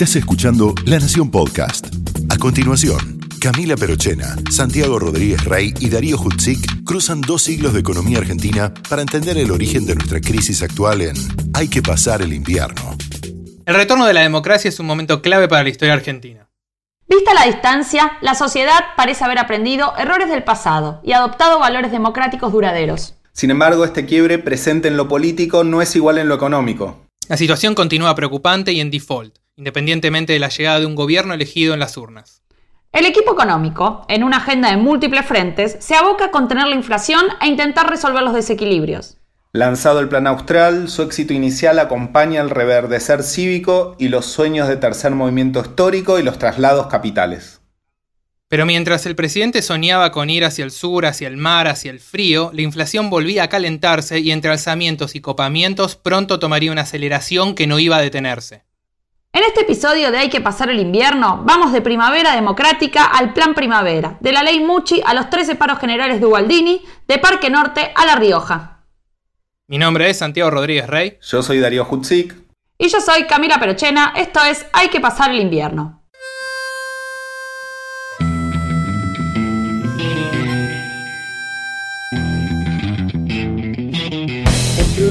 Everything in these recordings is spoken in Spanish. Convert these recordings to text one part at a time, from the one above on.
Estás escuchando La Nación Podcast. A continuación, Camila Perochena, Santiago Rodríguez Rey y Darío Hutzik cruzan dos siglos de economía argentina para entender el origen de nuestra crisis actual en Hay que pasar el invierno. El retorno de la democracia es un momento clave para la historia argentina. Vista la distancia, la sociedad parece haber aprendido errores del pasado y adoptado valores democráticos duraderos. Sin embargo, este quiebre presente en lo político no es igual en lo económico. La situación continúa preocupante y en default, independientemente de la llegada de un gobierno elegido en las urnas. El equipo económico, en una agenda de múltiples frentes, se aboca a contener la inflación e intentar resolver los desequilibrios. Lanzado el Plan Austral, su éxito inicial acompaña el reverdecer cívico y los sueños de tercer movimiento histórico y los traslados capitales. Pero mientras el presidente soñaba con ir hacia el sur, hacia el mar, hacia el frío, la inflación volvía a calentarse y entre alzamientos y copamientos pronto tomaría una aceleración que no iba a detenerse. En este episodio de Hay que pasar el invierno, vamos de primavera democrática al plan primavera, de la ley Muchi a los 13 paros generales de Ubaldini, de Parque Norte a La Rioja. Mi nombre es Santiago Rodríguez Rey. Yo soy Darío Hutzik. Y yo soy Camila Perochena, esto es Hay que pasar el invierno.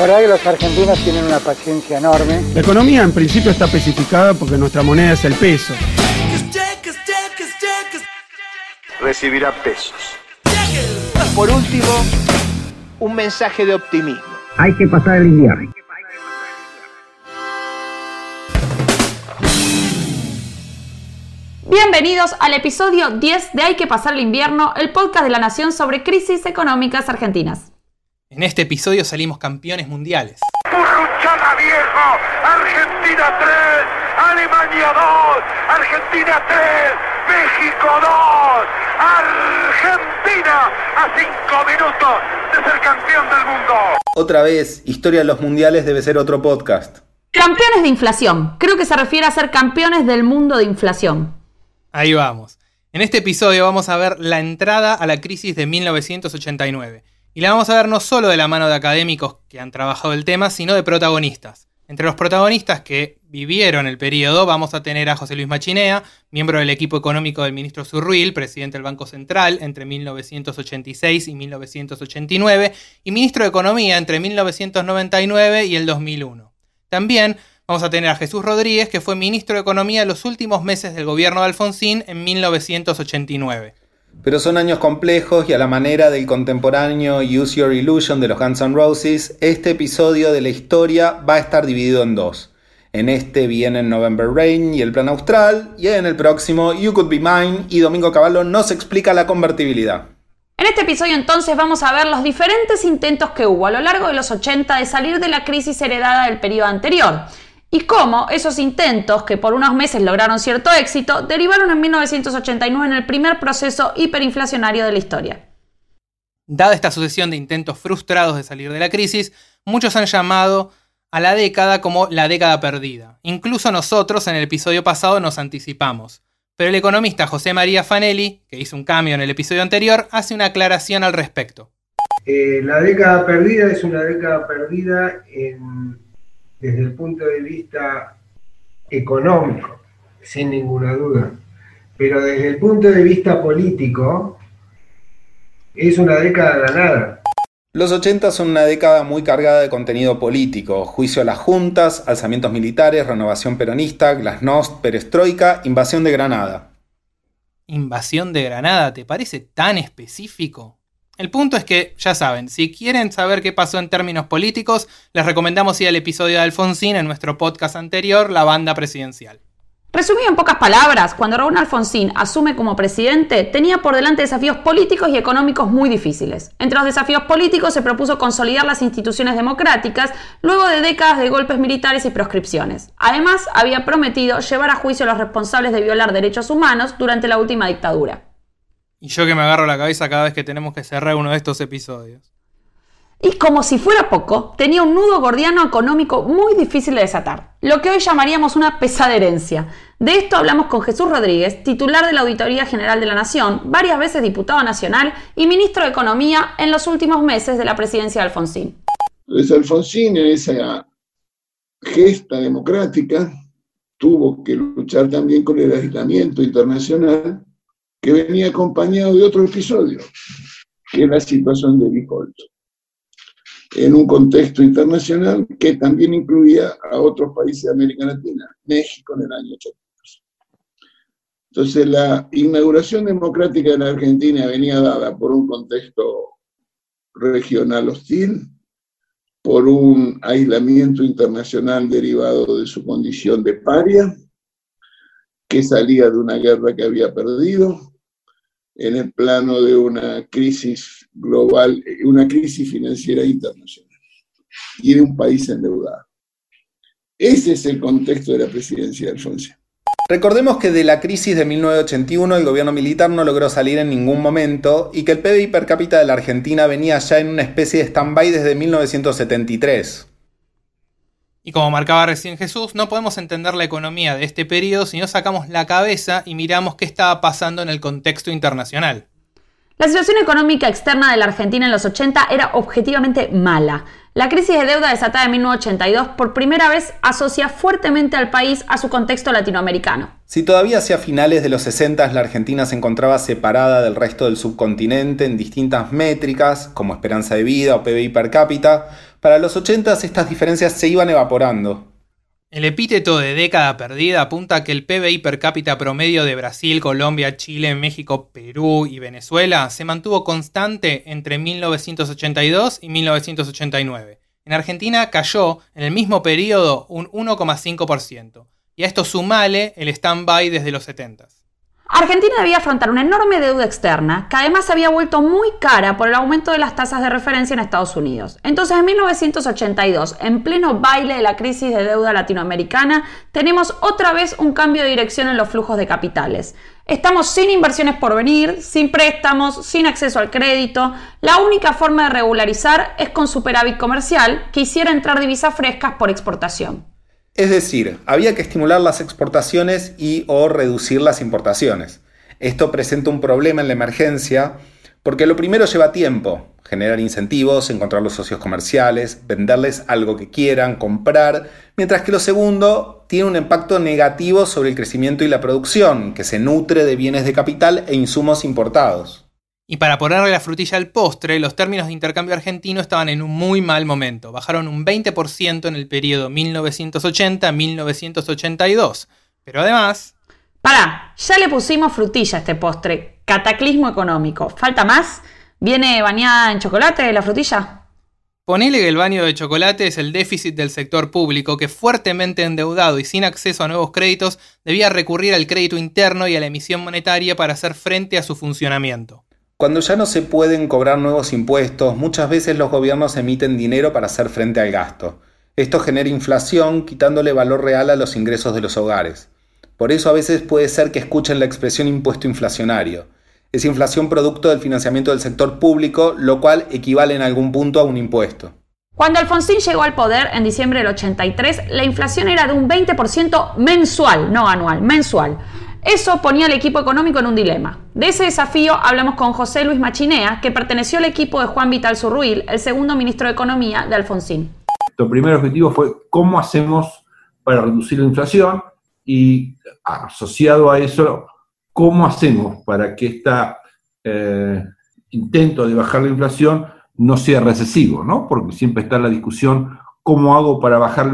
La verdad que los argentinos tienen una paciencia enorme. La economía en principio está especificada porque nuestra moneda es el peso. Recibirá pesos. Por último, un mensaje de optimismo. Hay que pasar el invierno. Bienvenidos al episodio 10 de Hay que pasar el invierno, el podcast de la Nación sobre crisis económicas argentinas. En este episodio salimos campeones mundiales. ¡Purruchada viejo! Argentina 3, Alemania 2, Argentina 3, México 2, Argentina a 5 minutos de ser campeón del mundo. Otra vez, Historia de los Mundiales debe ser otro podcast. Campeones de inflación. Creo que se refiere a ser campeones del mundo de inflación. Ahí vamos. En este episodio vamos a ver la entrada a la crisis de 1989. Y la vamos a ver no solo de la mano de académicos que han trabajado el tema, sino de protagonistas. Entre los protagonistas que vivieron el periodo vamos a tener a José Luis Machinea, miembro del equipo económico del ministro Zurruil, presidente del Banco Central entre 1986 y 1989, y ministro de Economía entre 1999 y el 2001. También vamos a tener a Jesús Rodríguez, que fue ministro de Economía en los últimos meses del gobierno de Alfonsín en 1989. Pero son años complejos y a la manera del contemporáneo Use Your Illusion de los Guns N' Roses, este episodio de la historia va a estar dividido en dos. En este vienen November Rain y el Plan Austral, y en el próximo You Could Be Mine y Domingo Cavallo nos explica la convertibilidad. En este episodio entonces vamos a ver los diferentes intentos que hubo a lo largo de los 80 de salir de la crisis heredada del periodo anterior y cómo esos intentos, que por unos meses lograron cierto éxito, derivaron en 1989 en el primer proceso hiperinflacionario de la historia. Dada esta sucesión de intentos frustrados de salir de la crisis, muchos han llamado a la década como la década perdida. Incluso nosotros en el episodio pasado nos anticipamos. Pero el economista José María Fanelli, que hizo un cambio en el episodio anterior, hace una aclaración al respecto. Eh, la década perdida es una década perdida en desde el punto de vista económico, sin ninguna duda, pero desde el punto de vista político, es una década de la nada. Los 80 son una década muy cargada de contenido político, juicio a las juntas, alzamientos militares, renovación peronista, glasnost, perestroika, invasión de Granada. invasión de Granada te parece tan específico? El punto es que, ya saben, si quieren saber qué pasó en términos políticos, les recomendamos ir al episodio de Alfonsín en nuestro podcast anterior, La Banda Presidencial. Resumido en pocas palabras, cuando Raúl Alfonsín asume como presidente, tenía por delante desafíos políticos y económicos muy difíciles. Entre los desafíos políticos se propuso consolidar las instituciones democráticas luego de décadas de golpes militares y proscripciones. Además, había prometido llevar a juicio a los responsables de violar derechos humanos durante la última dictadura. Y yo que me agarro la cabeza cada vez que tenemos que cerrar uno de estos episodios. Y como si fuera poco, tenía un nudo gordiano económico muy difícil de desatar, lo que hoy llamaríamos una pesada herencia. De esto hablamos con Jesús Rodríguez, titular de la Auditoría General de la Nación, varias veces diputado nacional y ministro de Economía en los últimos meses de la presidencia de Alfonsín. Entonces Alfonsín en esa gesta democrática tuvo que luchar también con el aislamiento internacional que venía acompañado de otro episodio, que es la situación de default, en un contexto internacional que también incluía a otros países de América Latina, México en el año 82. Entonces, la inauguración democrática de la Argentina venía dada por un contexto regional hostil, por un aislamiento internacional derivado de su condición de paria, que salía de una guerra que había perdido, en el plano de una crisis global, una crisis financiera internacional y de un país endeudado. Ese es el contexto de la presidencia de Alfonso. Recordemos que de la crisis de 1981 el gobierno militar no logró salir en ningún momento y que el PBI per cápita de la Argentina venía ya en una especie de stand-by desde 1973. Y como marcaba recién Jesús, no podemos entender la economía de este periodo si no sacamos la cabeza y miramos qué estaba pasando en el contexto internacional. La situación económica externa de la Argentina en los 80 era objetivamente mala. La crisis de deuda desatada en 1982 por primera vez asocia fuertemente al país a su contexto latinoamericano. Si todavía hacia finales de los 60 la Argentina se encontraba separada del resto del subcontinente en distintas métricas, como esperanza de vida o PBI per cápita, para los 80 estas diferencias se iban evaporando. El epíteto de década perdida apunta a que el PBI per cápita promedio de Brasil, Colombia, Chile, México, Perú y Venezuela se mantuvo constante entre 1982 y 1989. En Argentina cayó en el mismo periodo un 1,5%, y a esto sumale el stand-by desde los 70. Argentina debía afrontar una enorme deuda externa, que además se había vuelto muy cara por el aumento de las tasas de referencia en Estados Unidos. Entonces, en 1982, en pleno baile de la crisis de deuda latinoamericana, tenemos otra vez un cambio de dirección en los flujos de capitales. Estamos sin inversiones por venir, sin préstamos, sin acceso al crédito. La única forma de regularizar es con superávit comercial que hiciera entrar divisas frescas por exportación. Es decir, había que estimular las exportaciones y o reducir las importaciones. Esto presenta un problema en la emergencia porque lo primero lleva tiempo, generar incentivos, encontrar los socios comerciales, venderles algo que quieran, comprar, mientras que lo segundo tiene un impacto negativo sobre el crecimiento y la producción, que se nutre de bienes de capital e insumos importados. Y para ponerle la frutilla al postre, los términos de intercambio argentino estaban en un muy mal momento. Bajaron un 20% en el periodo 1980-1982. Pero además... Pará, ya le pusimos frutilla a este postre. Cataclismo económico. ¿Falta más? ¿Viene bañada en chocolate la frutilla? Ponele que el baño de chocolate es el déficit del sector público que fuertemente endeudado y sin acceso a nuevos créditos debía recurrir al crédito interno y a la emisión monetaria para hacer frente a su funcionamiento. Cuando ya no se pueden cobrar nuevos impuestos, muchas veces los gobiernos emiten dinero para hacer frente al gasto. Esto genera inflación, quitándole valor real a los ingresos de los hogares. Por eso a veces puede ser que escuchen la expresión impuesto inflacionario. Es inflación producto del financiamiento del sector público, lo cual equivale en algún punto a un impuesto. Cuando Alfonsín llegó al poder en diciembre del 83, la inflación era de un 20% mensual, no anual, mensual. Eso ponía al equipo económico en un dilema. De ese desafío hablamos con José Luis Machinea, que perteneció al equipo de Juan Vital Zurruil, el segundo ministro de Economía de Alfonsín. El primer objetivo fue cómo hacemos para reducir la inflación y asociado a eso, cómo hacemos para que este intento de bajar la inflación no sea recesivo, ¿no? Porque siempre está la discusión cómo hago para bajar,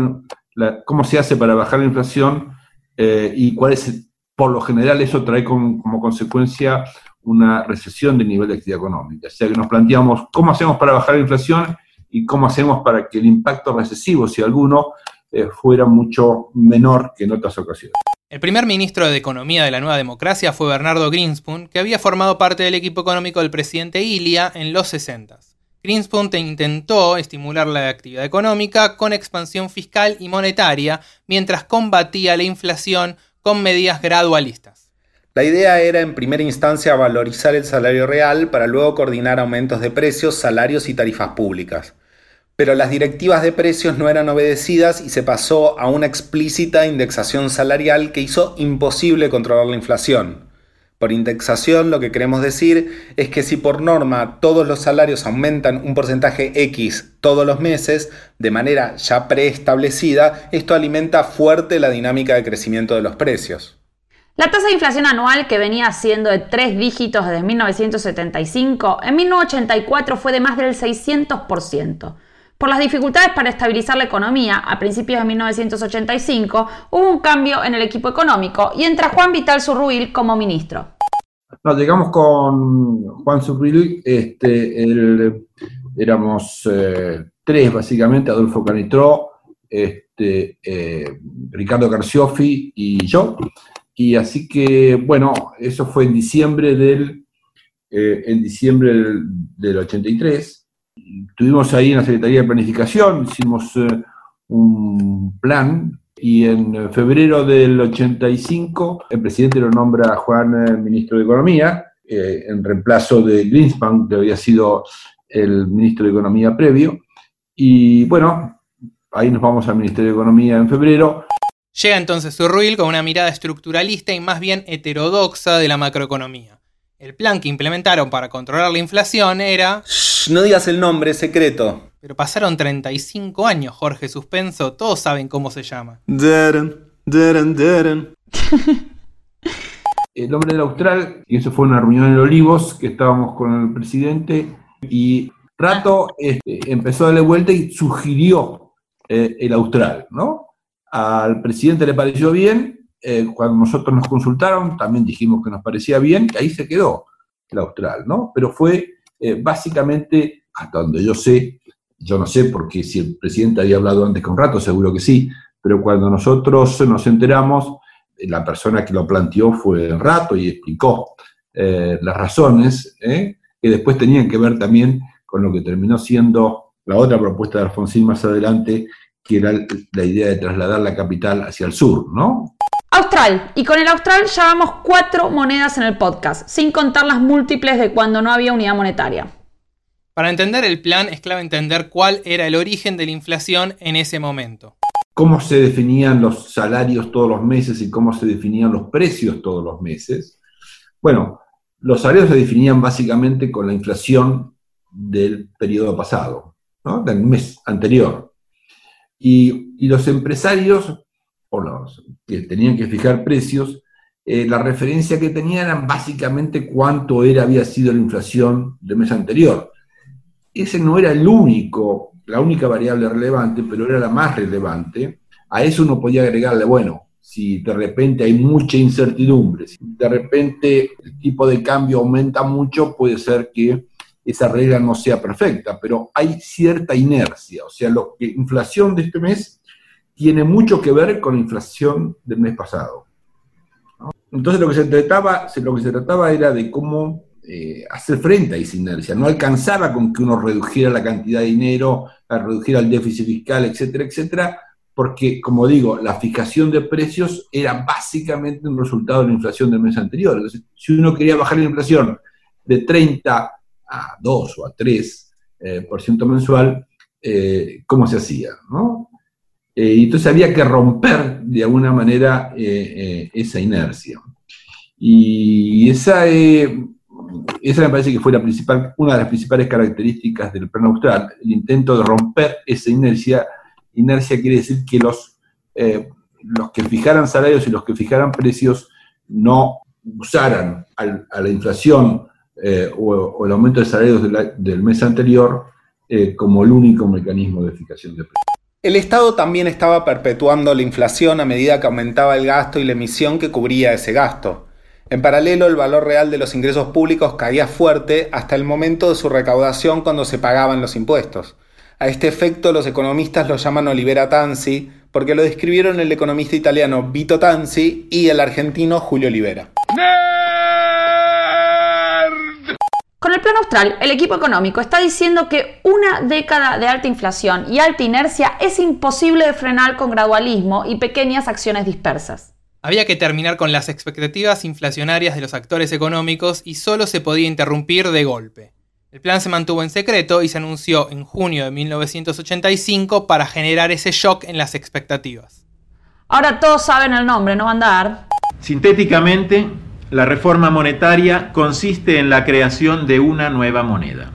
cómo se hace para bajar la inflación eh, y cuál es por lo general eso trae como consecuencia una recesión del nivel de actividad económica. O sea que nos planteamos cómo hacemos para bajar la inflación y cómo hacemos para que el impacto recesivo, si alguno, eh, fuera mucho menor que en otras ocasiones. El primer ministro de Economía de la Nueva Democracia fue Bernardo Greenspoon, que había formado parte del equipo económico del presidente Ilia en los 60. Greenspoon intentó estimular la actividad económica con expansión fiscal y monetaria, mientras combatía la inflación con medidas gradualistas. La idea era en primera instancia valorizar el salario real para luego coordinar aumentos de precios, salarios y tarifas públicas. Pero las directivas de precios no eran obedecidas y se pasó a una explícita indexación salarial que hizo imposible controlar la inflación. Por indexación lo que queremos decir es que si por norma todos los salarios aumentan un porcentaje X todos los meses, de manera ya preestablecida, esto alimenta fuerte la dinámica de crecimiento de los precios. La tasa de inflación anual, que venía siendo de tres dígitos desde 1975, en 1984 fue de más del 600%. Por las dificultades para estabilizar la economía, a principios de 1985 hubo un cambio en el equipo económico y entra Juan Vital Zurruil como ministro. Nos llegamos con Juan Zurruil, este, éramos eh, tres básicamente, Adolfo Canitró, este, eh, Ricardo Garciofi y yo. Y así que, bueno, eso fue en diciembre del, eh, en diciembre del 83 Estuvimos ahí en la Secretaría de Planificación, hicimos eh, un plan y en febrero del 85 el presidente lo nombra a Juan eh, ministro de Economía, eh, en reemplazo de Greenspan, que había sido el ministro de Economía previo. Y bueno, ahí nos vamos al Ministerio de Economía en febrero. Llega entonces Urruil con una mirada estructuralista y más bien heterodoxa de la macroeconomía. El plan que implementaron para controlar la inflación era... Shh, no digas el nombre, es secreto. Pero pasaron 35 años, Jorge Suspenso, todos saben cómo se llama. el nombre del austral, y eso fue una reunión en Olivos, que estábamos con el presidente, y Rato este, empezó a darle vuelta y sugirió eh, el austral, ¿no? Al presidente le pareció bien, eh, cuando nosotros nos consultaron, también dijimos que nos parecía bien, y ahí se quedó el austral, ¿no? Pero fue eh, básicamente, hasta donde yo sé, yo no sé porque si el presidente había hablado antes con Rato, seguro que sí, pero cuando nosotros nos enteramos, eh, la persona que lo planteó fue el Rato y explicó las razones, que después tenían que ver también con lo que terminó siendo la otra propuesta de Alfonsín más adelante, que era la idea de trasladar la capital hacia el sur, ¿no? Austral. Y con el Austral ya vamos cuatro monedas en el podcast, sin contar las múltiples de cuando no había unidad monetaria. Para entender el plan es clave entender cuál era el origen de la inflación en ese momento. Cómo se definían los salarios todos los meses y cómo se definían los precios todos los meses. Bueno, los salarios se definían básicamente con la inflación del periodo pasado, del mes anterior. Y, y los empresarios o los que tenían que fijar precios, eh, la referencia que tenían eran básicamente cuánto era, había sido la inflación del mes anterior. Ese no era el único, la única variable relevante, pero era la más relevante. A eso uno podía agregarle, bueno, si de repente hay mucha incertidumbre, si de repente el tipo de cambio aumenta mucho, puede ser que esa regla no sea perfecta, pero hay cierta inercia, o sea, la inflación de este mes tiene mucho que ver con la inflación del mes pasado. Entonces lo que, se trataba, lo que se trataba era de cómo eh, hacer frente a esa inercia. No alcanzaba con que uno redujera la cantidad de dinero, redujera el déficit fiscal, etcétera, etcétera, porque, como digo, la fijación de precios era básicamente un resultado de la inflación del mes anterior. Entonces, si uno quería bajar la inflación de 30 a 2 o a 3 eh, por ciento mensual, eh, ¿cómo se hacía? ¿no? Eh, entonces había que romper de alguna manera eh, eh, esa inercia. Y esa, esa me parece que fue una de las principales características del plan austral, el intento de romper esa inercia. Inercia quiere decir que los, los que fijaran salarios y los que fijaran precios no usaran a la inflación o, el aumento de salarios del mes anterior como el único mecanismo de fijación de precios. El Estado también estaba perpetuando la inflación a medida que aumentaba el gasto y la emisión que cubría ese gasto. En paralelo, el valor real de los ingresos públicos caía fuerte hasta el momento de su recaudación cuando se pagaban los impuestos. A este efecto los economistas lo llaman Olivera Tanzi, porque lo describieron el economista italiano Vito Tanzi y el argentino Julio Olivera. Con el plan austral, el equipo económico está diciendo que una década de alta inflación y alta inercia es imposible de frenar con gradualismo y pequeñas acciones dispersas. Había que terminar con las expectativas inflacionarias de los actores económicos y solo se podía interrumpir de golpe. El plan se mantuvo en secreto y se anunció en junio de 1985 para generar ese shock en las expectativas. Ahora todos saben el nombre, ¿no, van a dar? Sintéticamente, la reforma monetaria consiste en la creación de una nueva moneda.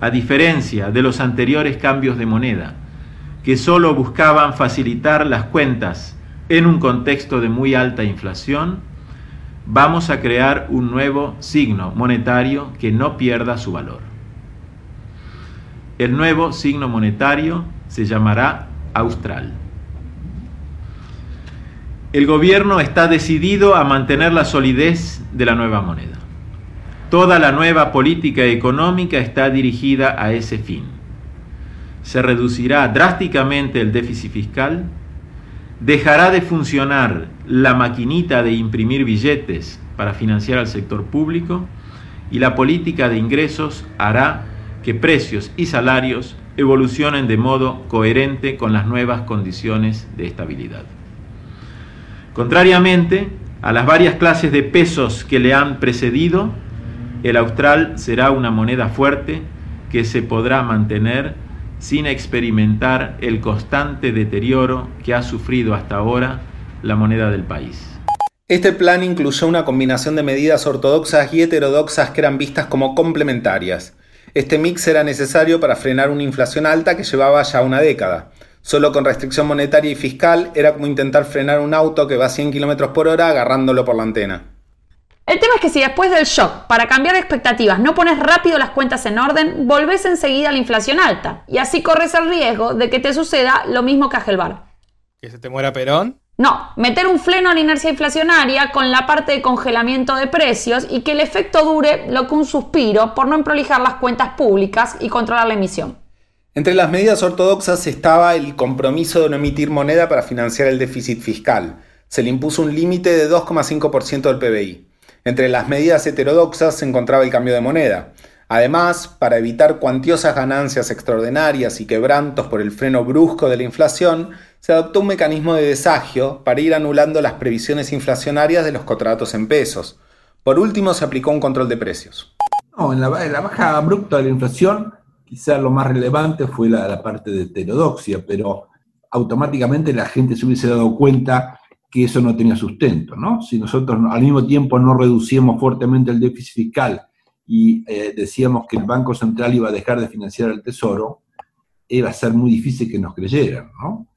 A diferencia de los anteriores cambios de moneda, que solo buscaban facilitar las cuentas en un contexto de muy alta inflación, vamos a crear un nuevo signo monetario que no pierda su valor. El nuevo signo monetario se llamará austral. El gobierno está decidido a mantener la solidez de la nueva moneda. Toda la nueva política económica está dirigida a ese fin. Se reducirá drásticamente el déficit fiscal, dejará de funcionar la maquinita de imprimir billetes para financiar al sector público y la política de ingresos hará que precios y salarios evolucionen de modo coherente con las nuevas condiciones de estabilidad. Contrariamente a las varias clases de pesos que le han precedido, el austral será una moneda fuerte que se podrá mantener sin experimentar el constante deterioro que ha sufrido hasta ahora la moneda del país. Este plan incluyó una combinación de medidas ortodoxas y heterodoxas que eran vistas como complementarias. Este mix era necesario para frenar una inflación alta que llevaba ya una década. Solo con restricción monetaria y fiscal era como intentar frenar un auto que va a 100 km por hora agarrándolo por la antena. El tema es que si después del shock, para cambiar expectativas, no pones rápido las cuentas en orden, volvés enseguida a la inflación alta. Y así corres el riesgo de que te suceda lo mismo que a Gelbar. ¿Que se te muera Perón? No, meter un freno a la inercia inflacionaria con la parte de congelamiento de precios y que el efecto dure lo que un suspiro por no emprolijar las cuentas públicas y controlar la emisión. Entre las medidas ortodoxas estaba el compromiso de no emitir moneda para financiar el déficit fiscal. Se le impuso un límite de 2,5% del PBI. Entre las medidas heterodoxas se encontraba el cambio de moneda. Además, para evitar cuantiosas ganancias extraordinarias y quebrantos por el freno brusco de la inflación, se adoptó un mecanismo de desagio para ir anulando las previsiones inflacionarias de los contratos en pesos. Por último, se aplicó un control de precios. No, en la, en la baja abrupta de la inflación, quizá lo más relevante fue la, parte de heterodoxia, pero automáticamente la gente se hubiese dado cuenta que eso no tenía sustento, ¿no? Si nosotros al mismo tiempo no reducíamos fuertemente el déficit fiscal y eh, decíamos que el Banco Central iba a dejar de financiar el Tesoro, iba a ser muy difícil que nos creyeran, ¿no?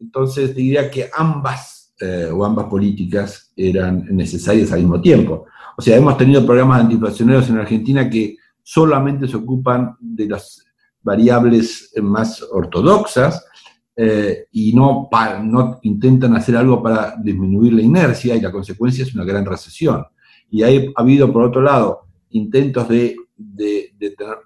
Entonces diría que ambas eh, o ambas políticas eran necesarias al mismo tiempo. O sea, hemos tenido programas antiinflacionarios en Argentina que solamente se ocupan de las variables más ortodoxas, eh, y no, intentan hacer algo para disminuir la inercia y la consecuencia es una gran recesión. Y hay, ha habido, por otro lado, intentos de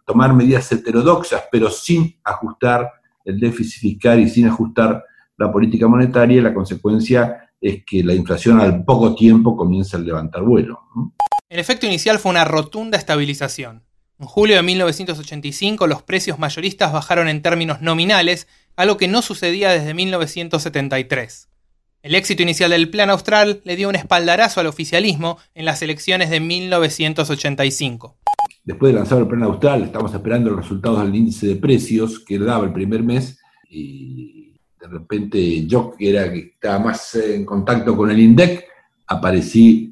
tomar medidas heterodoxas, pero sin ajustar el déficit fiscal y sin ajustar la política monetaria, y la consecuencia es que la inflación al poco tiempo comienza a levantar vuelo. El efecto inicial fue una rotunda estabilización. En julio de 1985 los precios mayoristas bajaron en términos nominales algo que no sucedía desde 1973. El éxito inicial del Plan Austral le dio un espaldarazo al oficialismo en las elecciones de 1985. Después de lanzar el Plan Austral, estamos esperando los resultados del índice de precios que daba el primer mes y de repente yo, que era que estaba más en contacto con el INDEC, aparecí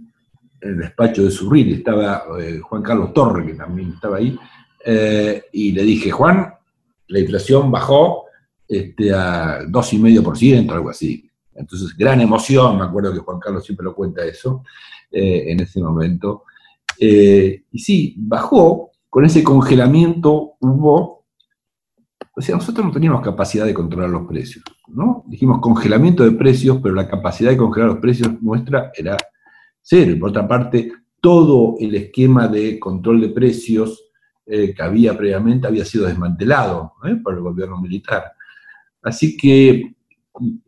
en el despacho de Surril, estaba eh, Juan Carlos Torre, que también estaba ahí, eh, y le dije, Juan, la inflación bajó este, a 2,5%, algo así. Entonces, gran emoción, me acuerdo que Juan Carlos siempre lo cuenta eso, eh, en ese momento. Y sí, bajó, con ese congelamiento hubo O sea, nosotros no teníamos capacidad de controlar los precios, ¿no? Dijimos congelamiento de precios, pero la capacidad de congelar los precios nuestra era cero. Y por otra parte, todo el esquema de control de precios eh, que había previamente había sido desmantelado ¿eh? por el gobierno militar. Así que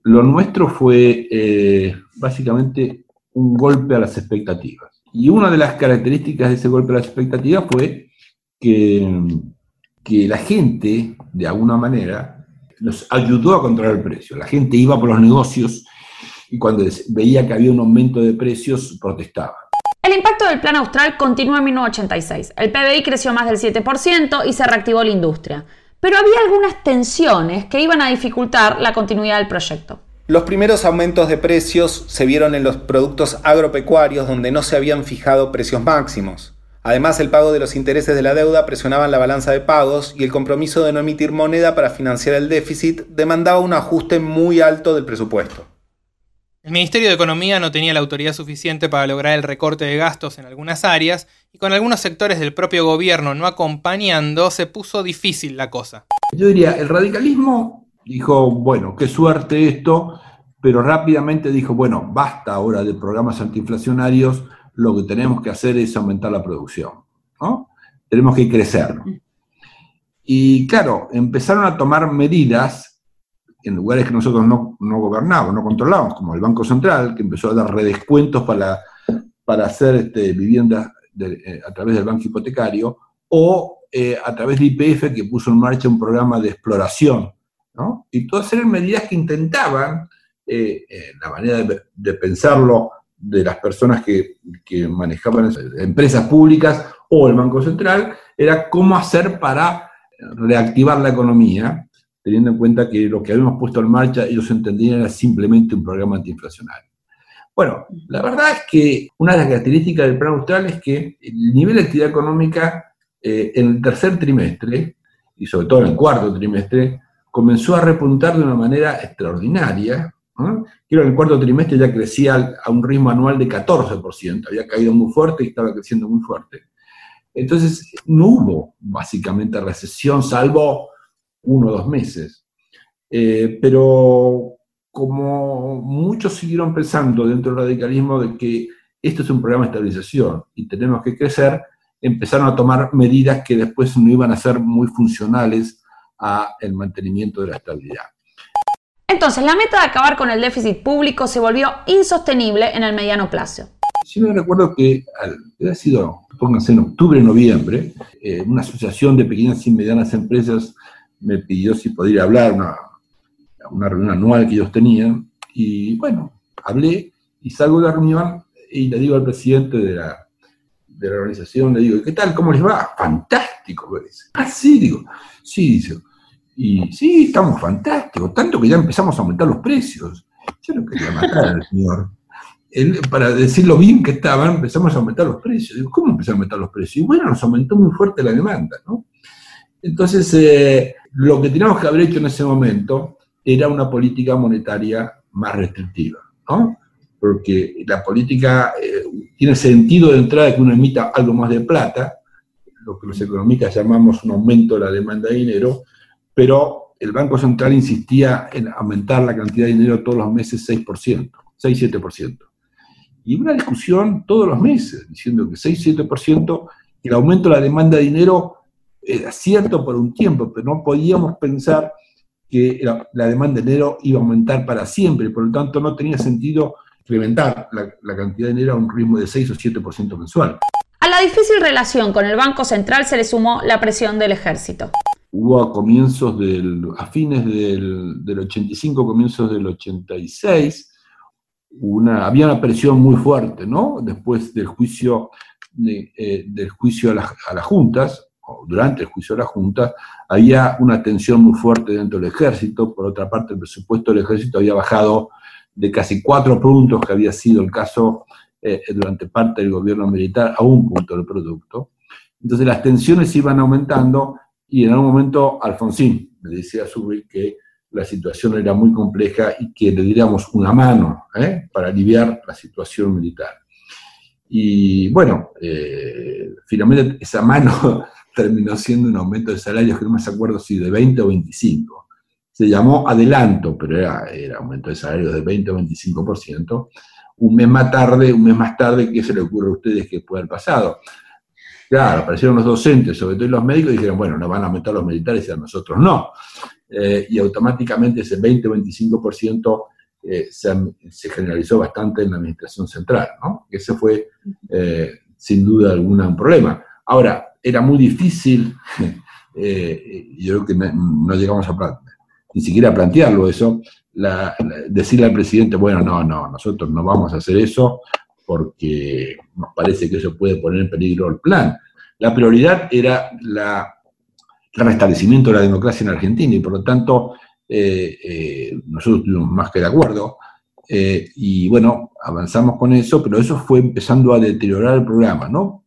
lo nuestro fue eh, básicamente un golpe a las expectativas. Y una de las características de ese golpe a las expectativas fue que, que la gente, de alguna manera, nos ayudó a controlar el precio. La gente iba por los negocios y cuando veía que había un aumento de precios protestaba. El impacto del Plan Austral continuó en 1986. El PBI creció más del 7% y se reactivó la industria. Pero había algunas tensiones que iban a dificultar la continuidad del proyecto. Los primeros aumentos de precios se vieron en los productos agropecuarios donde no se habían fijado precios máximos. Además, el pago de los intereses de la deuda presionaban la balanza de pagos y el compromiso de no emitir moneda para financiar el déficit demandaba un ajuste muy alto del presupuesto. El Ministerio de Economía no tenía la autoridad suficiente para lograr el recorte de gastos en algunas áreas y con algunos sectores del propio gobierno no acompañando se puso difícil la cosa. Yo diría, el radicalismo dijo, bueno, qué suerte esto, pero rápidamente dijo, bueno, basta ahora de programas antiinflacionarios, lo que tenemos que hacer es aumentar la producción, ¿no? Tenemos que crecer. Y claro, empezaron a tomar medidas en lugares que nosotros no, no gobernábamos, no controlábamos, como el Banco Central, que empezó a dar redescuentos para, para hacer este, viviendas eh, a través del banco hipotecario, o eh, a través de IPF, que puso en marcha un programa de exploración. ¿no? Y todas eran medidas que intentaban, eh, la manera de, de, pensarlo de las personas que, que manejaban empresas públicas o el Banco Central, era cómo hacer para reactivar la economía teniendo en cuenta que lo que habíamos puesto en marcha ellos entendían era simplemente un programa antiinflacionario. Bueno, la verdad es que una de las características del plan austral es que el nivel de actividad económica eh, en el tercer trimestre, y sobre todo en el cuarto trimestre, comenzó a repuntar de una manera extraordinaria. que en el cuarto trimestre ya crecía a un ritmo anual de 14%, había caído muy fuerte y estaba creciendo muy fuerte. Entonces, no hubo básicamente recesión, salvo uno o dos meses. Eh, pero como muchos siguieron pensando dentro del radicalismo de que esto es un programa de estabilización y tenemos que crecer, empezaron a tomar medidas que después no iban a ser muy funcionales a el mantenimiento de la estabilidad. Entonces, la meta de acabar con el déficit público se volvió insostenible en el mediano plazo. Sí me recuerdo que ha sido, pónganse en octubre, noviembre, eh, una asociación de pequeñas y medianas empresas me pidió si podría hablar, una, una reunión anual que ellos tenían, y bueno, hablé y salgo de la reunión y le digo al presidente de la, de la organización, le digo, ¿qué tal? ¿Cómo les va? Fantástico, me dice. Ah, sí, digo, sí, dice. Y sí, estamos fantásticos, tanto que ya empezamos a aumentar los precios. Yo no quería matar al señor. para decir lo bien que estaban, empezamos a aumentar los precios. Digo, ¿cómo empezamos a aumentar los precios? Y bueno, nos aumentó muy fuerte la demanda, ¿no? Entonces, eh, lo que teníamos que haber hecho en ese momento era una política monetaria más restrictiva, ¿no? Porque la política eh, tiene sentido de entrada que uno emita algo más de plata, lo que los economistas llamamos un aumento de la demanda de dinero, pero el Banco Central insistía en aumentar la cantidad de dinero todos los meses 6%, 6-7%. Y una discusión todos los meses, diciendo que 6-7%, el aumento de la demanda de dinero era cierto por un tiempo, pero no podíamos pensar que la, demanda de dinero iba a aumentar para siempre, por lo tanto no tenía sentido incrementar la, cantidad de dinero a un ritmo de 6 o 7% mensual. A la difícil relación con el Banco Central se le sumó la presión del ejército. Hubo a comienzos del, a fines del, del 85, comienzos del 86, una, había una presión muy fuerte, ¿no? Después del juicio, eh, del juicio a, a las juntas, durante el juicio de la Junta, había una tensión muy fuerte dentro del ejército. Por otra parte, el presupuesto del ejército había bajado de casi cuatro puntos, que había sido el caso eh, durante parte del gobierno militar, a un punto del producto. Entonces las tensiones iban aumentando y en algún momento Alfonsín me decía a Subir que la situación era muy compleja y que le diéramos una mano ¿eh? para aliviar la situación militar. Y bueno, eh, finalmente esa mano terminó siendo un aumento de salarios que no me acuerdo si de 20 o 25. Se llamó adelanto, pero era, aumento de salarios de 20 o 25%. Un mes más tarde, un mes más tarde, ¿qué se le ocurre a ustedes que puede haber pasado? Claro, aparecieron los docentes, sobre todo los médicos, y dijeron, bueno, nos van a aumentar los militares y a nosotros no. Eh, y automáticamente ese 20 o 25% eh, se, generalizó bastante en la administración central, ¿no? Ese fue, eh, sin duda alguna, un problema. Ahora, era muy difícil, yo creo que no llegamos a ni siquiera a plantearlo eso, decirle al presidente, bueno, no, no, nosotros no vamos a hacer eso porque nos parece que eso puede poner en peligro el plan. La prioridad era la, el restablecimiento de la democracia en Argentina y por lo tanto eh, eh, nosotros estuvimos más que de acuerdo. Eh, y bueno, avanzamos con eso, pero eso fue empezando a deteriorar el programa, ¿no?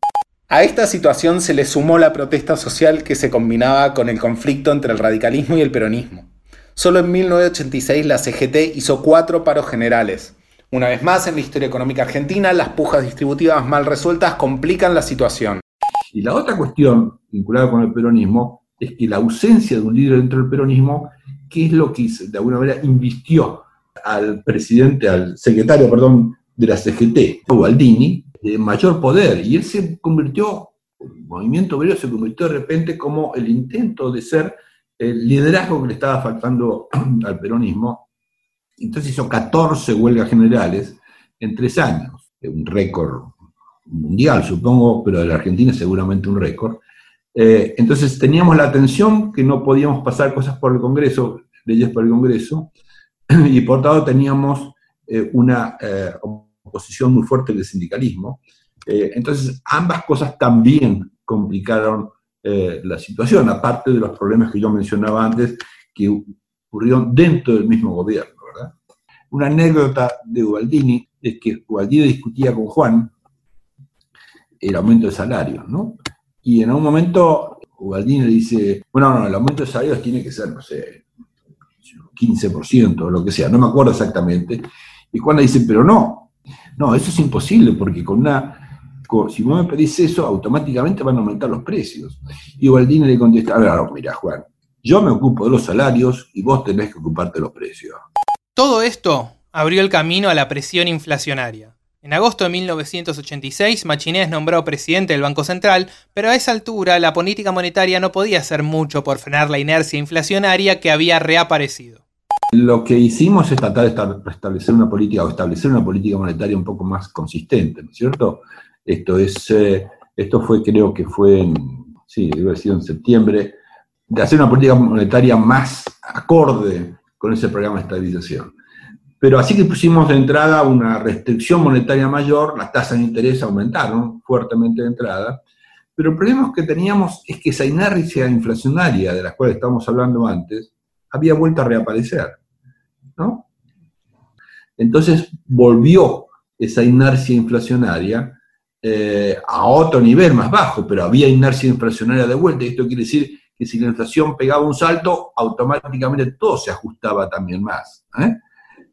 A esta situación se le sumó la protesta social que se combinaba con el conflicto entre el radicalismo y el peronismo. Solo en 1986 la CGT hizo cuatro paros generales. Una vez más, en la historia económica argentina, las pujas distributivas mal resueltas complican la situación. Y la otra cuestión vinculada con el peronismo es que la ausencia de un líder dentro del peronismo, que es lo que de alguna manera invistió al presidente, al secretario, perdón, de la CGT, Gualdini, de mayor poder. Y él se convirtió, el movimiento obrero se convirtió de repente como el intento de ser el liderazgo que le estaba faltando al peronismo. Entonces hizo 14 huelgas generales en tres años, un récord mundial, supongo, pero de la Argentina seguramente un récord. Eh, entonces teníamos la atención que no podíamos pasar cosas por el Congreso, leyes por el Congreso, y por tanto teníamos eh, una eh, oposición muy fuerte del sindicalismo. entonces ambas cosas también complicaron la situación, aparte de los problemas que yo mencionaba antes que ocurrieron dentro del mismo gobierno. ¿verdad? Una anécdota de Ubaldini es que Ubaldini discutía con Juan el aumento de salarios, ¿no? Y en algún momento Ubaldini dice, bueno, no, el aumento de salarios tiene que ser, no sé, 15% o lo que sea, no me acuerdo exactamente. Y Juan le dice, pero no, no, eso es imposible porque con una, si vos me pedís eso, automáticamente van a aumentar los precios. Y Ubaldini le contesta, a ver, mira Juan, yo me ocupo de los salarios y vos tenés que ocuparte de los precios. Todo esto abrió el camino a la presión inflacionaria. En agosto de 1986, Machinés nombró presidente del Banco Central, pero a esa altura la política monetaria no podía hacer mucho por frenar la inercia inflacionaria que había reaparecido. Lo que hicimos es tratar de establecer una política o establecer una política monetaria un poco más consistente, ¿no es cierto? Esto es, eh, esto fue, creo que fue en, sí, debe haber sido en septiembre, de hacer una política monetaria más acorde con ese programa de estabilización. Pero así que pusimos de entrada una restricción monetaria mayor, las tasas de interés aumentaron fuertemente de entrada, pero el problema que teníamos es que esa inercia inflacionaria de la cual estábamos hablando antes había vuelto a reaparecer. ¿no? Entonces volvió esa inercia inflacionaria eh, a otro nivel más bajo, pero había inercia inflacionaria de vuelta, y esto quiere decir que si la inflación pegaba un salto, automáticamente todo se ajustaba también más. ¿eh?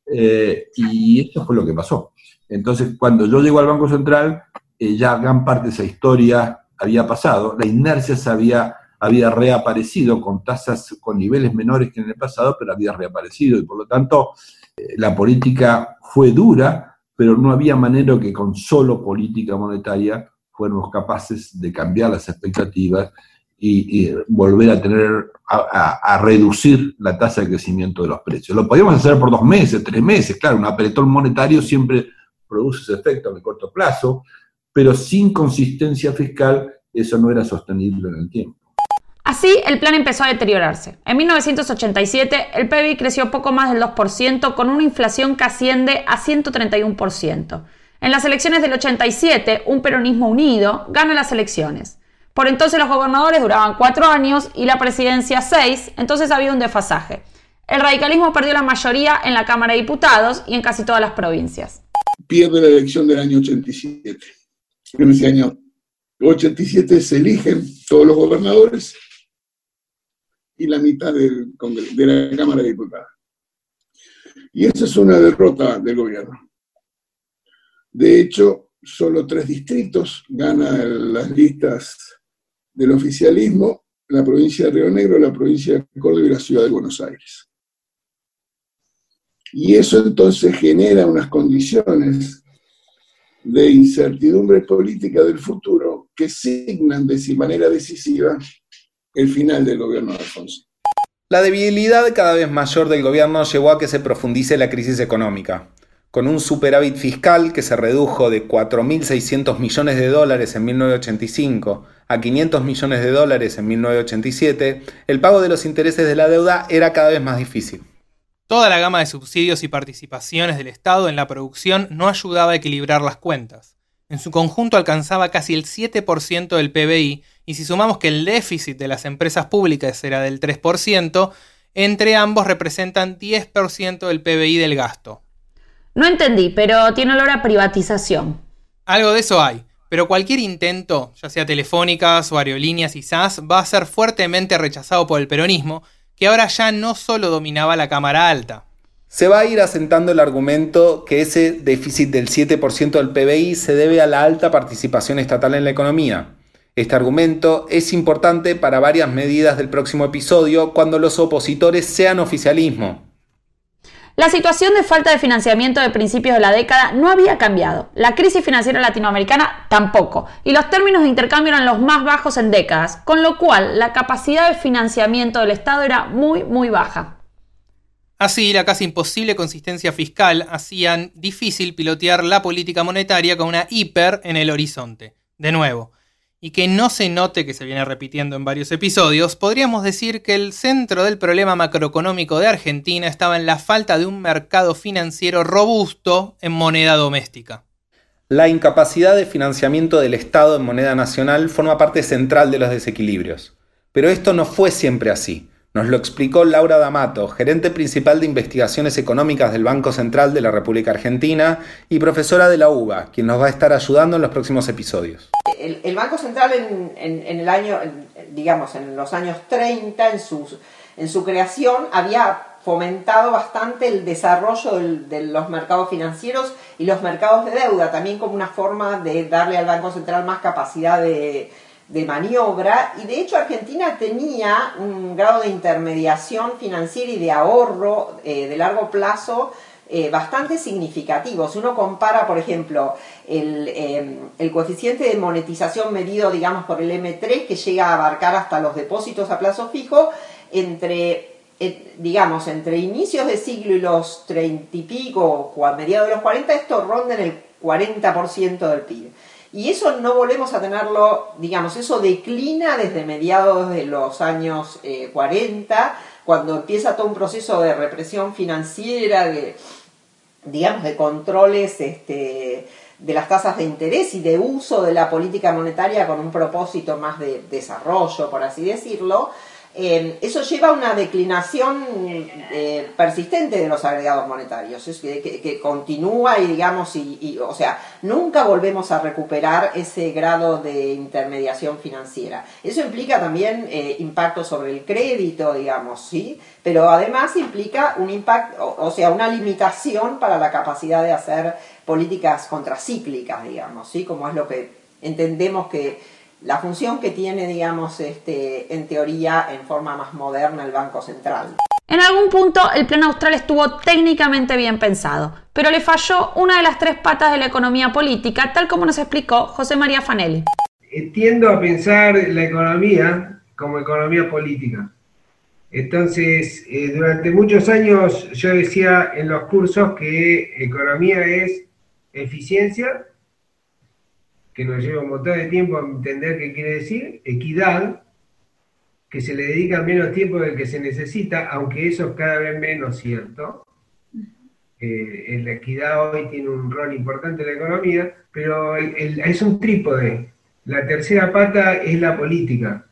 Eh, y esto fue lo que pasó. Entonces, cuando yo llego al Banco Central, ya gran parte de esa historia había pasado, la inercia se había, había reaparecido con tasas, con niveles menores que en el pasado, pero había reaparecido y por lo tanto eh, la política fue dura, pero no había manera que con solo política monetaria fuéramos capaces de cambiar las expectativas y, volver a tener, a, reducir la tasa de crecimiento de los precios. Lo podíamos hacer por dos meses, tres meses, claro, un apretón monetario siempre produce ese efecto a corto plazo, pero sin consistencia fiscal eso no era sostenible en el tiempo. Así, el plan empezó a deteriorarse. En 1987, el PIB creció poco más del 2%, con una inflación que asciende a 131%. En las elecciones del 87, un peronismo unido gana las elecciones. Por entonces los gobernadores duraban cuatro años y la presidencia seis, entonces había un desfasaje. El radicalismo perdió la mayoría en la Cámara de Diputados y en casi todas las provincias. Pierde la elección del año 87. En ese año 87 se eligen todos los gobernadores y la mitad de la Cámara de Diputados. Y esa es una derrota del gobierno. De hecho, solo tres distritos ganan las listas del oficialismo, la provincia de Río Negro, la provincia de Córdoba y la ciudad de Buenos Aires. Y eso entonces genera unas condiciones de incertidumbre política del futuro que signan de manera decisiva el final del gobierno de Alfonso. La debilidad cada vez mayor del gobierno llevó a que se profundice la crisis económica. Con un superávit fiscal que se redujo de 4.600 millones de dólares en 1985 a 500 millones de dólares en 1987, el pago de los intereses de la deuda era cada vez más difícil. Toda la gama de subsidios y participaciones del Estado en la producción no ayudaba a equilibrar las cuentas. En su conjunto alcanzaba casi el 7% del PBI y si sumamos que el déficit de las empresas públicas era del 3%, entre ambos representan 10% del PBI del gasto. No entendí, pero tiene olor a privatización. Algo de eso hay, pero cualquier intento, ya sea telefónicas o aerolíneas y SAS, va a ser fuertemente rechazado por el peronismo, que ahora ya no solo dominaba la Cámara Alta. Se va a ir asentando el argumento que ese déficit del 7% del PBI se debe a la alta participación estatal en la economía. Este argumento es importante para varias medidas del próximo episodio cuando los opositores sean oficialismo. La situación de falta de financiamiento de principios de la década no había cambiado. La crisis financiera latinoamericana tampoco. Y los términos de intercambio eran los más bajos en décadas, con lo cual la capacidad de financiamiento del Estado era muy, muy baja. Así, la casi imposible consistencia fiscal hacían difícil pilotear la política monetaria con una hiper en el horizonte. De nuevo, y que no se note que se viene repitiendo en varios episodios, podríamos decir que el centro del problema macroeconómico de Argentina estaba en la falta de un mercado financiero robusto en moneda doméstica. La incapacidad de financiamiento del Estado en moneda nacional forma parte central de los desequilibrios. Pero esto no fue siempre así. Nos lo explicó Laura D'Amato, gerente principal de investigaciones económicas del Banco Central de la República Argentina y profesora de la UBA, quien nos va a estar ayudando en los próximos episodios. El, Banco Central en, el año, digamos, en los años 30, en su, en su creación, había fomentado bastante el desarrollo de los mercados financieros y los mercados de deuda, también como una forma de darle al Banco Central más capacidad de, maniobra. Y de hecho Argentina tenía un grado de intermediación financiera y de ahorro eh, de largo plazo eh, bastante significativos. Uno compara, por ejemplo, em, el, coeficiente de monetización medido, digamos, por el M3, que llega a abarcar hasta los depósitos a plazo fijo, entre, eh, digamos, entre inicios de siglo y los 30 y pico, o a mediados de los 40, esto ronda en el 40% del PIB. Y eso no volvemos a tenerlo, digamos, eso declina desde mediados de los años 40, eh, cuando empieza todo un proceso de represión financiera, de, digamos, de controles este, de las tasas de interés y de uso de la política monetaria con un propósito más de desarrollo, por así decirlo, eh, eso lleva a una declinación eh, persistente de los agregados monetarios, es que, continúa y digamos, y, o sea, nunca volvemos a recuperar ese grado de intermediación financiera. Eso implica también eh, impacto sobre el crédito, digamos, ¿sí? Pero además implica un impacto, o, sea, una limitación para la capacidad de hacer políticas contracíclicas, digamos, ¿sí? Como es lo que entendemos que la función que tiene, digamos, este, en teoría, en forma más moderna el Banco Central. En algún punto el plan austral estuvo técnicamente bien pensado, pero le falló una de las tres patas de la economía política, tal como nos explicó José María Fanelli. Tiendo a pensar la economía como economía política. Entonces, eh, durante muchos años yo decía en los cursos que economía es eficiencia, que nos lleva un montón de tiempo a entender qué quiere decir, equidad, que se le dedica menos tiempo del que se necesita, aunque eso es cada vez menos cierto. Eh, la equidad hoy tiene un rol importante en la economía, pero es un trípode. La tercera pata es la política.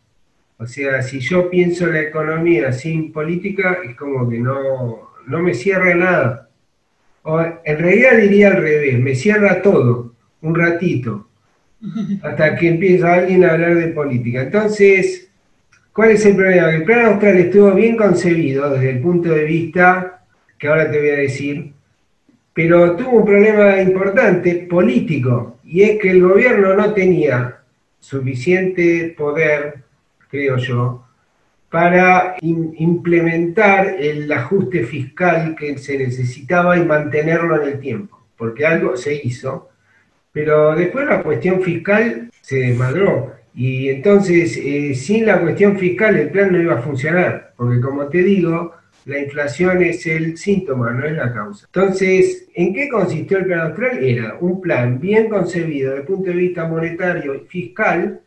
O sea, si yo pienso la economía sin política, es como que no, no me cierra nada. O en realidad diría al revés, me cierra todo, un ratito hasta que empieza alguien a hablar de política. Entonces, ¿cuál es el problema? El plan austral estuvo bien concebido desde el punto de vista que ahora te voy a decir, pero tuvo un problema importante político, y es que el gobierno no tenía suficiente poder, creo yo, para implementar el ajuste fiscal que se necesitaba y mantenerlo en el tiempo, porque algo se hizo, pero después la cuestión fiscal se desmadró. Y entonces, eh, sin la cuestión fiscal, el plan no iba a funcionar, porque como te digo, la inflación es el síntoma, no es la causa. Entonces, ¿en qué consistió el plan austral? Era un plan bien concebido desde el punto de vista monetario y fiscal,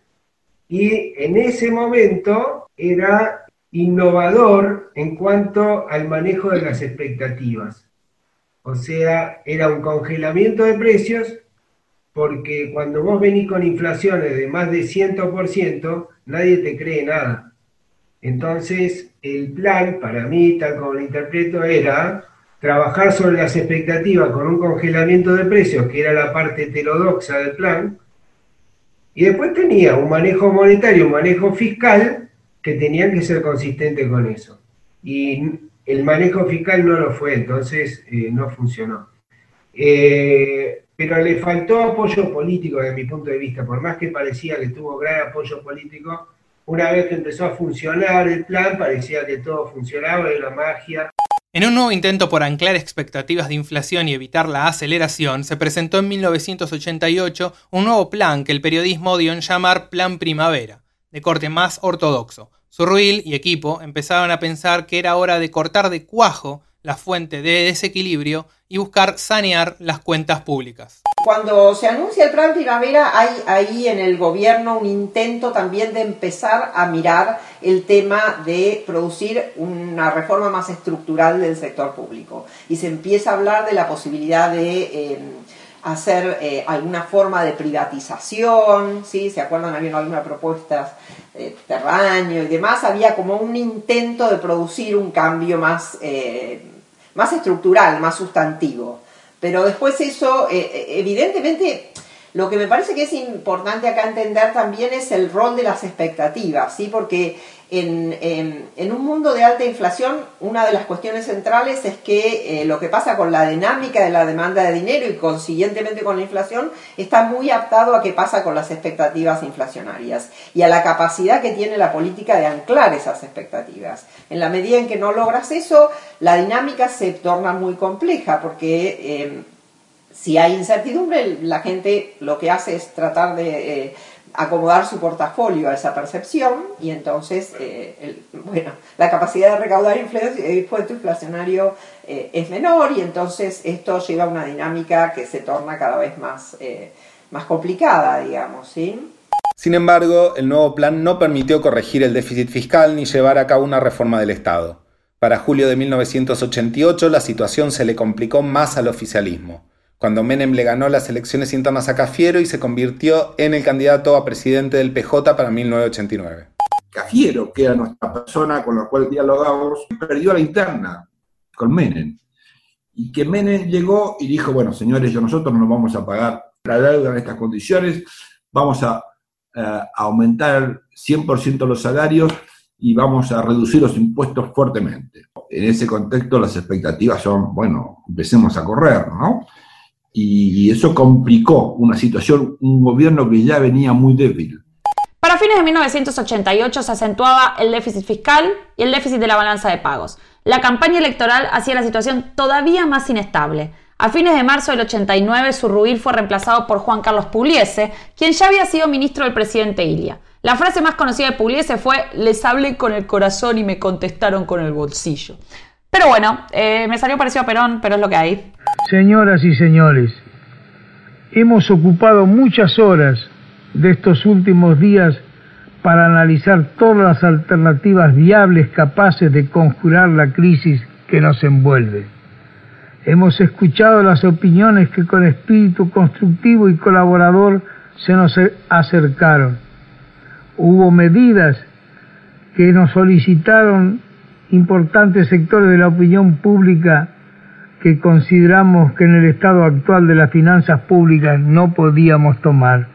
y en ese momento era innovador en cuanto al manejo de las expectativas. O sea, era un congelamiento de precios porque cuando vos venís con inflaciones de más de 100%, nadie te cree nada. Entonces, el plan, para mí, tal como lo interpreto, era trabajar sobre las expectativas con un congelamiento de precios, que era la parte heterodoxa del plan, y después tenía un manejo monetario, un manejo fiscal, que tenían que ser consistentes con eso. Y el manejo fiscal no lo fue, entonces eh, no funcionó. Eh, pero le faltó apoyo político desde mi punto de vista, por más que parecía que tuvo gran apoyo político, una vez que empezó a funcionar el plan, parecía que todo funcionaba, era magia. En un nuevo intento por anclar expectativas de inflación y evitar la aceleración, se presentó en 1988 un nuevo plan que el periodismo dio en llamar Plan Primavera, de corte más ortodoxo. Zurruil y equipo empezaron a pensar que era hora de cortar de cuajo la fuente de desequilibrio y buscar sanear las cuentas públicas. Cuando se anuncia el plan primavera hay ahí en el gobierno un intento también de empezar a mirar el tema de producir una reforma más estructural del sector público y se empieza a hablar de la posibilidad de... Em, hacer eh, alguna forma de privatización, ¿sí? ¿Se acuerdan? Había algunas propuestas de terráneo y demás. Había como un intento de producir un cambio más eh, más estructural, más sustantivo. Pero después eso, eh, eh, evidentemente, lo que me parece que es importante acá entender también es el rol de las expectativas, ¿sí? Porque en, un mundo de alta inflación, una de las cuestiones centrales es que eh, lo que pasa con la dinámica de la demanda de dinero y consiguientemente con la inflación está muy adaptado a qué pasa con las expectativas inflacionarias y a la capacidad que tiene la política de anclar esas expectativas. En la medida en que no logras eso, la dinámica se torna muy compleja porque eh, si hay incertidumbre, la gente lo que hace es tratar de... Eh, acomodar su portafolio a esa percepción y entonces, eh, bueno, la capacidad de recaudar impuesto inflacionario eh, es menor y entonces esto lleva a una dinámica que se torna cada vez más, eh, más complicada, digamos. Sin embargo, el nuevo plan no permitió corregir el déficit fiscal ni llevar a cabo una reforma del Estado. Para julio de 1988 la situación se le complicó más al oficialismo cuando Menem le ganó las elecciones internas a Cafiero y se convirtió en el candidato a presidente del PJ para 1989. Cafiero, que era nuestra persona con la cual dialogamos, perdió la interna con Menem. Y que Menem llegó y dijo, bueno, señores, yo nosotros no nos vamos a pagar la deuda en estas condiciones, vamos a, eh, aumentar 100% los salarios y vamos a reducir los impuestos fuertemente. En ese contexto las expectativas son, bueno, empecemos a correr, ¿no? Y eso complicó una situación, un gobierno que ya venía muy débil. Para fines de 1988 se acentuaba el déficit fiscal y el déficit de la balanza de pagos. La campaña electoral hacía la situación todavía más inestable. A fines de marzo del 89, Surruil fue reemplazado por Juan Carlos Pugliese, quien ya había sido ministro del presidente Ilia. La frase más conocida de Pugliese fue: Les hablé con el corazón y me contestaron con el bolsillo. Pero bueno, eh, me salió parecido a Perón, pero es lo que hay. Señoras y señores, hemos ocupado muchas horas de estos últimos días para analizar todas las alternativas viables capaces de conjurar la crisis que nos envuelve. Hemos escuchado las opiniones que con espíritu constructivo y colaborador se nos acercaron. Hubo medidas que nos solicitaron importantes sectores de la opinión pública que consideramos que en el estado actual de las finanzas públicas no podíamos tomar.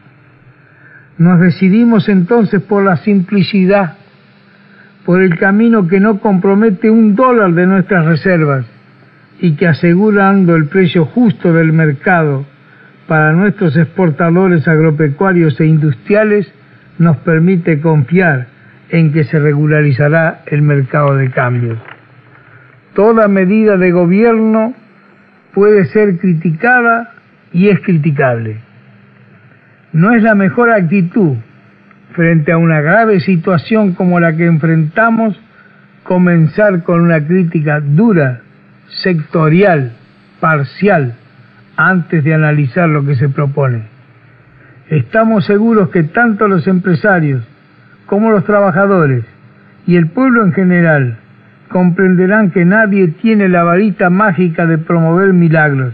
Nos decidimos entonces por la simplicidad, por el camino que no compromete un dólar de nuestras reservas y que asegurando el precio justo del mercado para nuestros exportadores agropecuarios e industriales, nos permite confiar en que se regularizará el mercado de cambios. Toda medida de gobierno puede ser criticada y es criticable. No es la mejor actitud frente a una grave situación como la que enfrentamos comenzar con una crítica dura, sectorial, parcial, antes de analizar lo que se propone. Estamos seguros que tanto los empresarios como los trabajadores y el pueblo en general comprenderán que nadie tiene la varita mágica de promover milagros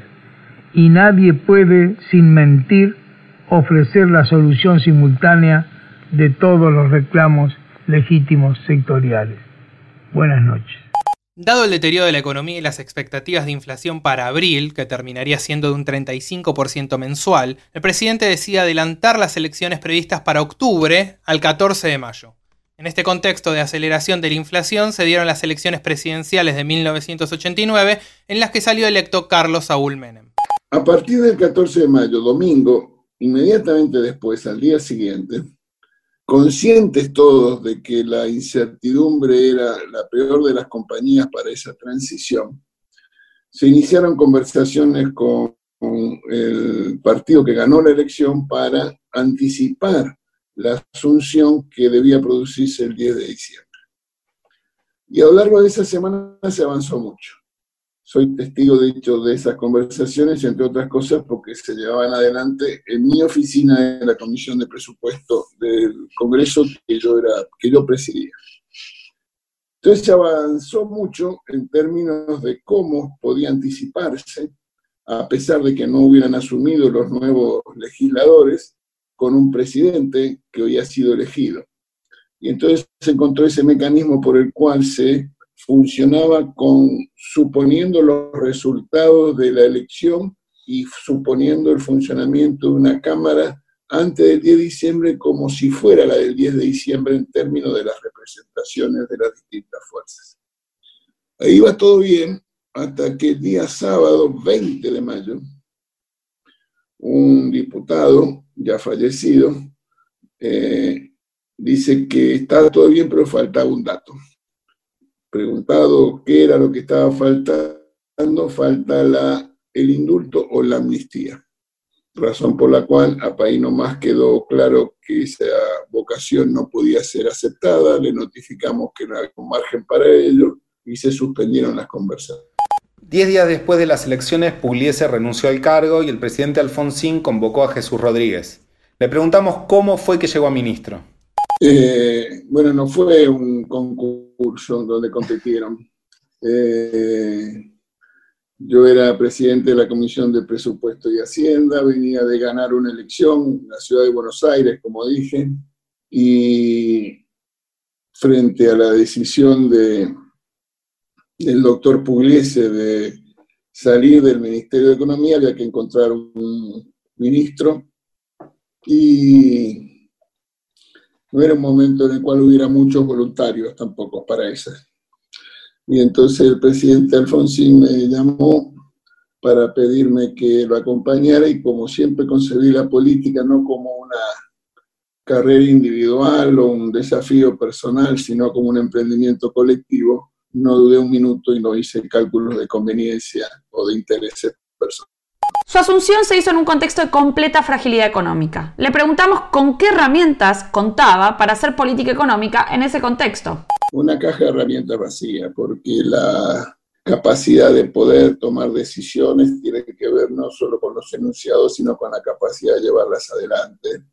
y nadie puede, sin mentir, ofrecer la solución simultánea de todos los reclamos legítimos sectoriales. Buenas noches. Dado el deterioro de la economía y las expectativas de inflación para abril, que terminaría siendo de un 35% mensual, el presidente decide adelantar las elecciones previstas para octubre al 14 de mayo. En este contexto de aceleración de la inflación se dieron las elecciones presidenciales de 1989 en las que salió electo Carlos Saúl Menem. A partir del 14 de mayo, domingo, inmediatamente después, al día siguiente, conscientes todos de que la incertidumbre era la peor de las compañías para esa transición, se iniciaron conversaciones con, el partido que ganó la elección para anticipar la asunción que debía producirse el 10 de diciembre. Y a lo largo de esa semana se avanzó mucho soy testigo, de hecho, de esas conversaciones, entre otras cosas, porque se llevaban adelante en mi oficina de la Comisión de Presupuesto del Congreso que yo, era, que yo presidía. Entonces se avanzó mucho en términos de cómo podía anticiparse, a pesar de que no hubieran asumido los nuevos legisladores, con un presidente que hoy ha sido elegido. Y entonces se encontró ese mecanismo por el cual se funcionaba con suponiendo los resultados de la elección y suponiendo el funcionamiento de una Cámara antes del 10 de diciembre como si fuera la del 10 de diciembre en términos de las representaciones de las distintas fuerzas. Ahí va todo bien hasta que el día sábado 20 de mayo, un diputado ya fallecido eh, dice que está todo bien pero faltaba un dato preguntado qué era lo que estaba faltando, falta el indulto o la amnistía. Razón por la cual a País nomás quedó claro que esa vocación no podía ser aceptada, le notificamos que no había margen para ello y se suspendieron las conversaciones. Diez días después de las elecciones, Pugliese renunció al cargo y el presidente Alfonsín convocó a Jesús Rodríguez. Le preguntamos cómo fue que llegó a ministro. Eh, bueno, no fue un concurso donde competieron. Eh, yo era presidente de la Comisión de Presupuesto y Hacienda, venía de ganar una elección en la ciudad de Buenos Aires, como dije, y frente a la decisión de, del doctor Pugliese de salir del Ministerio de Economía, había que encontrar un ministro y no era un momento en el cual hubiera muchos voluntarios tampoco para eso. Y entonces el presidente Alfonsín me llamó para pedirme que lo acompañara y como siempre concebí la política no como una carrera individual o un desafío personal, sino como un emprendimiento colectivo, no dudé un minuto y no hice cálculos de conveniencia o de intereses personales. Su asunción se hizo en un contexto de completa fragilidad económica. Le preguntamos con qué herramientas contaba para hacer política económica en ese contexto. Una caja de herramientas vacía, porque la capacidad de poder tomar decisiones tiene que ver no solo con los enunciados, sino con la capacidad de llevarlas adelante.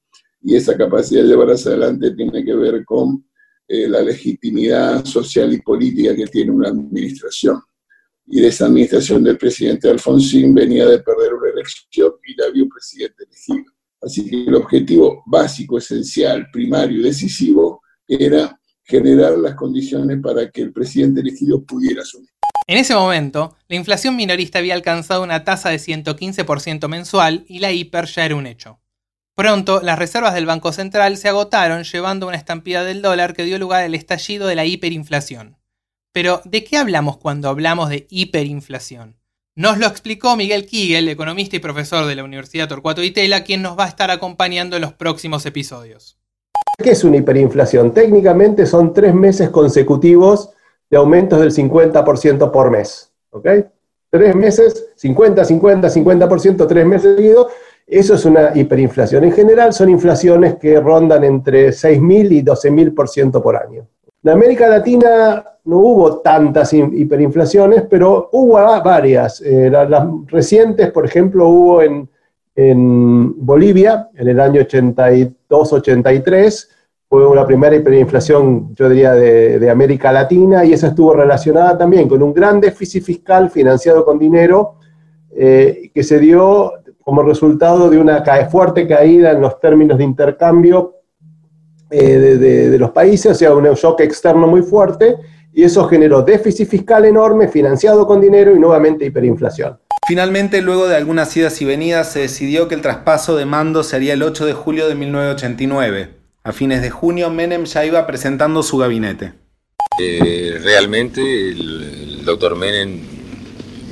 Y esa capacidad de llevarlas adelante tiene que ver con eh, la legitimidad social y política que tiene una administración y de esa administración del presidente Alfonsín venía de perder una elección y había un presidente elegido. Así que el objetivo básico, esencial, primario y decisivo era generar las condiciones para que el presidente elegido pudiera asumir. En ese momento, la inflación minorista había alcanzado una tasa de 115% mensual y la hiper ya era un hecho. Pronto, las reservas del Banco Central se agotaron llevando una estampida del dólar que dio lugar al estallido de la hiperinflación. Pero, ¿de qué hablamos cuando hablamos de hiperinflación? Nos lo explicó Miguel Kigel, economista y profesor de la Universidad Torcuato Itela, quien nos va a estar acompañando en los próximos episodios. ¿Qué es una hiperinflación? Técnicamente son tres meses consecutivos de aumentos del 50% por mes. ¿Ok? Tres meses, 50, 50, 50%, tres meses seguidos. Eso es una hiperinflación. En general son inflaciones que rondan entre 6.000 y 12.000% por año. En América Latina no hubo tantas hiperinflaciones, pero hubo varias. Eh, las recientes, por ejemplo, hubo en, Bolivia en el año 82-83, fue la primera hiperinflación, yo diría, de, América Latina, y esa estuvo relacionada también con un gran déficit fiscal financiado con dinero eh, que se dio como resultado de una fuerte caída en los términos de intercambio eh, de, los países, o sea, un shock externo muy fuerte, y eso generó déficit fiscal enorme, financiado con dinero y nuevamente hiperinflación. Finalmente, luego de algunas idas y venidas, se decidió que el traspaso de mando sería el 8 de julio de 1989. A fines de junio, Menem ya iba presentando su gabinete. Eh, realmente el, doctor Menem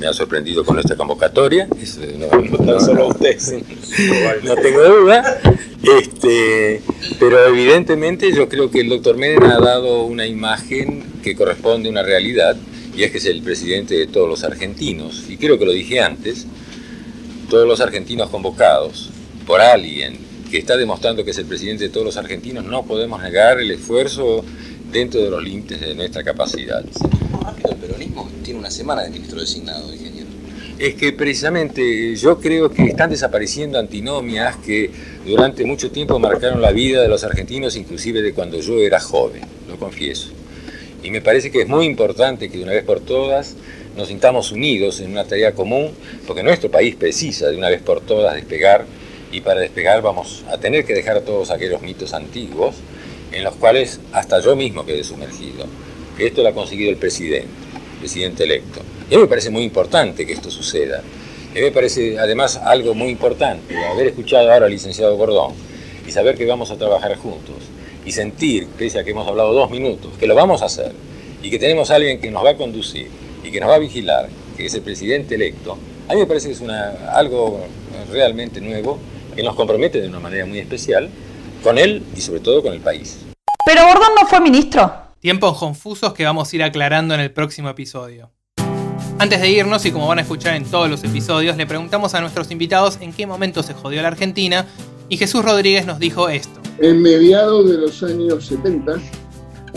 me ha sorprendido con esta convocatoria. no, solo usted, no tengo duda. Este, pero evidentemente yo creo que el doctor Menem ha dado una imagen que corresponde a una realidad, y es que es el presidente de todos los argentinos. Y creo que lo dije antes, todos los argentinos convocados por alguien que está demostrando que es el presidente de todos los argentinos, no podemos negar el esfuerzo dentro de los límites de nuestra capacidad. El peronismo tiene una semana de ministro designado, ingeniero. Es que precisamente yo creo que están desapareciendo antinomias que durante mucho tiempo marcaron la vida de los argentinos, inclusive de cuando yo era joven, lo confieso. Y me parece que es muy importante que de una vez por todas nos sintamos unidos en una tarea común, porque nuestro país precisa de una vez por todas despegar y para despegar vamos a tener que dejar todos aquellos mitos antiguos en los cuales hasta yo mismo quedé sumergido. Que esto lo ha conseguido el presidente, el presidente electo. Y a mí me parece muy importante que esto suceda. A mí me parece además algo muy importante haber escuchado ahora al licenciado Gordón y saber que vamos a trabajar juntos y sentir, pese a que hemos hablado dos minutos, que lo vamos a hacer y que tenemos a alguien que nos va a conducir y que nos va a vigilar, que es el presidente electo, a mí me parece que es una, algo realmente nuevo que nos compromete de una manera muy especial con él y sobre todo con el país. Pero Gordón no fue ministro. Tiempos confusos que vamos a ir aclarando en el próximo episodio. Antes de irnos, y como van a escuchar en todos los episodios, le preguntamos a nuestros invitados en qué momento se jodió la Argentina y Jesús Rodríguez nos dijo esto. En mediados de los años 70,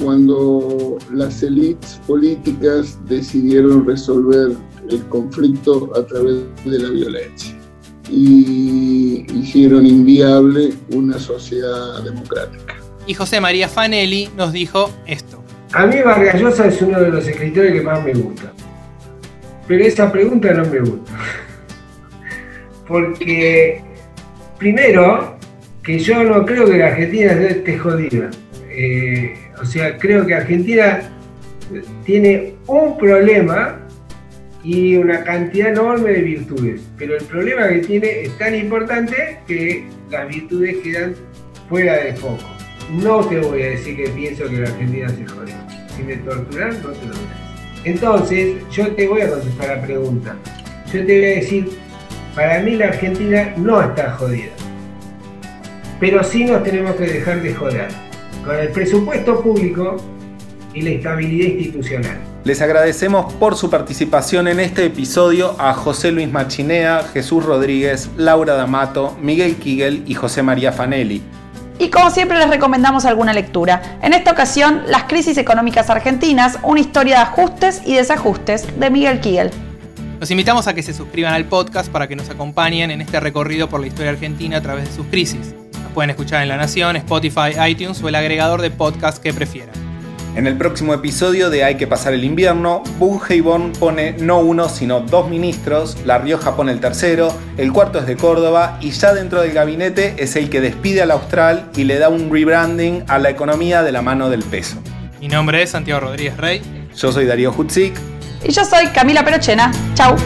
cuando las élites políticas decidieron resolver el conflicto a través de la violencia y hicieron inviable una sociedad democrática. Y José María Fanelli nos dijo esto. A mí Vargas Llosa es uno de los escritores que más me gusta. Pero esa pregunta no me gusta. Porque, primero, que yo no creo que la Argentina esté jodida. Eh, o sea, creo que Argentina tiene un problema y una cantidad enorme de virtudes. Pero el problema que tiene es tan importante que las virtudes quedan fuera de foco. No te voy a decir que pienso que la Argentina se jode. Si me torturan, no te lo voy. Entonces, yo te voy a contestar la pregunta. Yo te voy a decir, para mí la Argentina no está jodida. Pero sí nos tenemos que dejar de joder. Con el presupuesto público y la estabilidad institucional. Les agradecemos por su participación en este episodio a José Luis Machinea, Jesús Rodríguez, Laura D'Amato, Miguel Kigel y José María Fanelli. Y como siempre les recomendamos alguna lectura. En esta ocasión, Las crisis económicas argentinas, una historia de ajustes y desajustes de Miguel Kigel. Los invitamos a que se suscriban al podcast para que nos acompañen en este recorrido por la historia argentina a través de sus crisis. Nos pueden escuchar en La Nación, Spotify, iTunes o el agregador de podcast que prefieran. En el próximo episodio de Hay que pasar el invierno, Bungeibon pone no uno sino dos ministros, La Rioja pone el tercero, el cuarto es de Córdoba y ya dentro del gabinete es el que despide al Austral y le da un rebranding a la economía de la mano del peso. Mi nombre es Santiago Rodríguez Rey. Yo soy Darío Hutzik. Y yo soy Camila Perochena. Chau.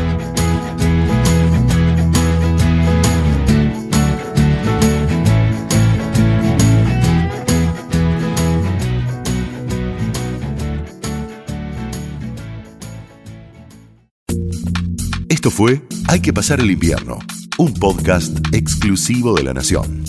Esto fue Hay que pasar el invierno, un podcast exclusivo de la Nación.